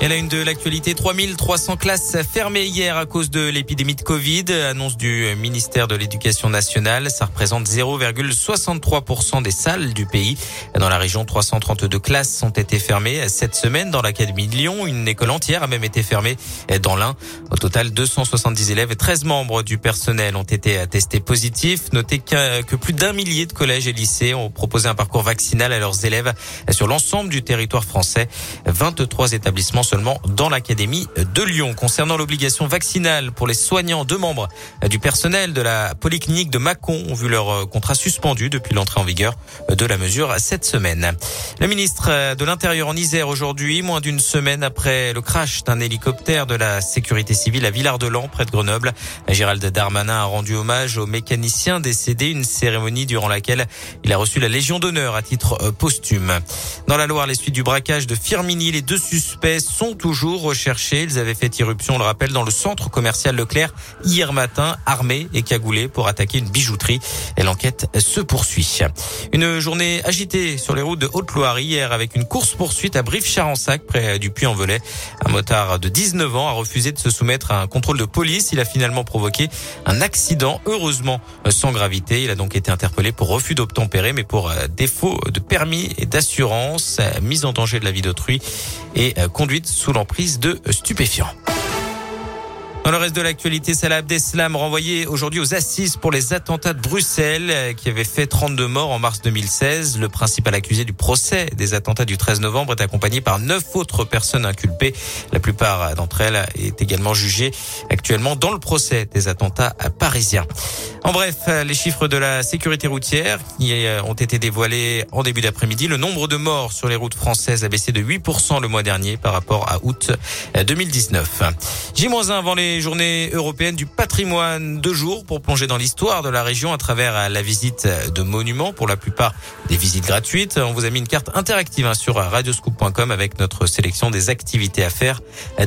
Et la une de l'actualité, 3300 classes fermées hier à cause de l'épidémie de Covid. Annonce du ministère de l'Éducation nationale. Ça représente 0,63% des salles du pays. Dans la région, 332 classes ont été fermées cette semaine dans l'Académie de Lyon. Une école entière a même été fermée dans l'Ain. Au total, 270 élèves et 13 membres du personnel ont été testés positifs. Notez que plus d'un millier de collèges et lycées ont proposé un parcours vaccinal à leurs élèves sur l'ensemble du territoire français. 23 établissements seulement dans l'Académie de Lyon. Concernant l'obligation vaccinale pour les soignants, deux membres du personnel de la polyclinique de Mâcon ont vu leur contrat suspendu depuis l'entrée en vigueur de la mesure cette semaine. Le ministre de l'Intérieur en Isère aujourd'hui, moins d'une semaine après le crash d'un hélicoptère de la sécurité civile à Villard-de-Lans, près de Grenoble. Gérald Darmanin a rendu hommage aux mécaniciens décédés, une cérémonie durant laquelle il a reçu la Légion d'honneur à titre posthume. Dans la Loire, les suites du braquage de Firmini, les deux suspects sont toujours recherchés. Ils avaient fait irruption, on le rappelle, dans le centre commercial Leclerc hier matin, armés et cagoulés pour attaquer une bijouterie. Et l'enquête se poursuit. Une journée agitée sur les routes de Haute-Loire hier avec une course-poursuite à Brive-Charensac près du Puy-en-Velay. Un motard de 19 ans a refusé de se soumettre à un contrôle de police. Il a finalement provoqué un accident, heureusement sans gravité. Il a donc été interpellé pour refus d'obtempérer, mais pour défaut de permis et d'assurance, mise en danger de la vie d'autrui et conduite sous l'emprise de stupéfiants. Dans le reste de l'actualité, Salah Abdeslam renvoyé aujourd'hui aux assises pour les attentats de Bruxelles qui avaient fait 32 morts en mars 2016. Le principal accusé du procès des attentats du 13 novembre est accompagné par neuf autres personnes inculpées. La plupart d'entre elles est également jugée actuellement dans le procès des attentats parisiens. En bref, les chiffres de la sécurité routière qui ont été dévoilés en début d'après-midi. Le nombre de morts sur les routes françaises a baissé de 8% le mois dernier par rapport à août 2019. J-1 avant les journées européennes du patrimoine. Deux jours pour plonger dans l'histoire de la région à travers la visite de monuments, pour la plupart des visites gratuites. On vous a mis une carte interactive hein, sur radioscoop.com avec notre sélection des activités à faire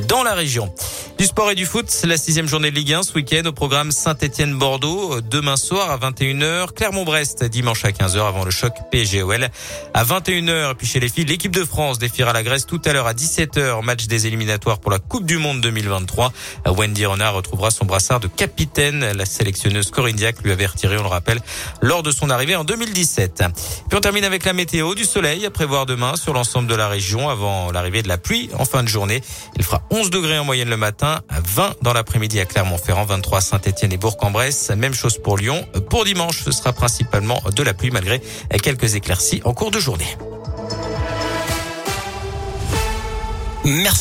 dans la région. Du sport et du foot, la sixième journée de Ligue 1 ce week-end au programme Saint-Etienne-Bordeaux. Demain soir à 21h, Clermont-Brest dimanche à 15h avant le choc PSG-OL. À 21h, puis chez les filles, l'équipe de France défiera la Grèce tout à l'heure à 17h, match des éliminatoires pour la Coupe du Monde 2023. Wendy Renard retrouvera son brassard de capitaine. La sélectionneuse Corinne Diac lui avait retiré, on le rappelle, lors de son arrivée en 2017. Puis on termine avec la météo du soleil à prévoir demain sur l'ensemble de la région avant l'arrivée de la pluie en fin de journée. Il fera 11 degrés en moyenne le matin, 20 dans l'après-midi à Clermont-Ferrand, 23 à Saint-Etienne et Bourg-en-Bresse. Même chose pour Lyon. Pour dimanche, ce sera principalement de la pluie malgré quelques éclaircies en cours de journée. Merci.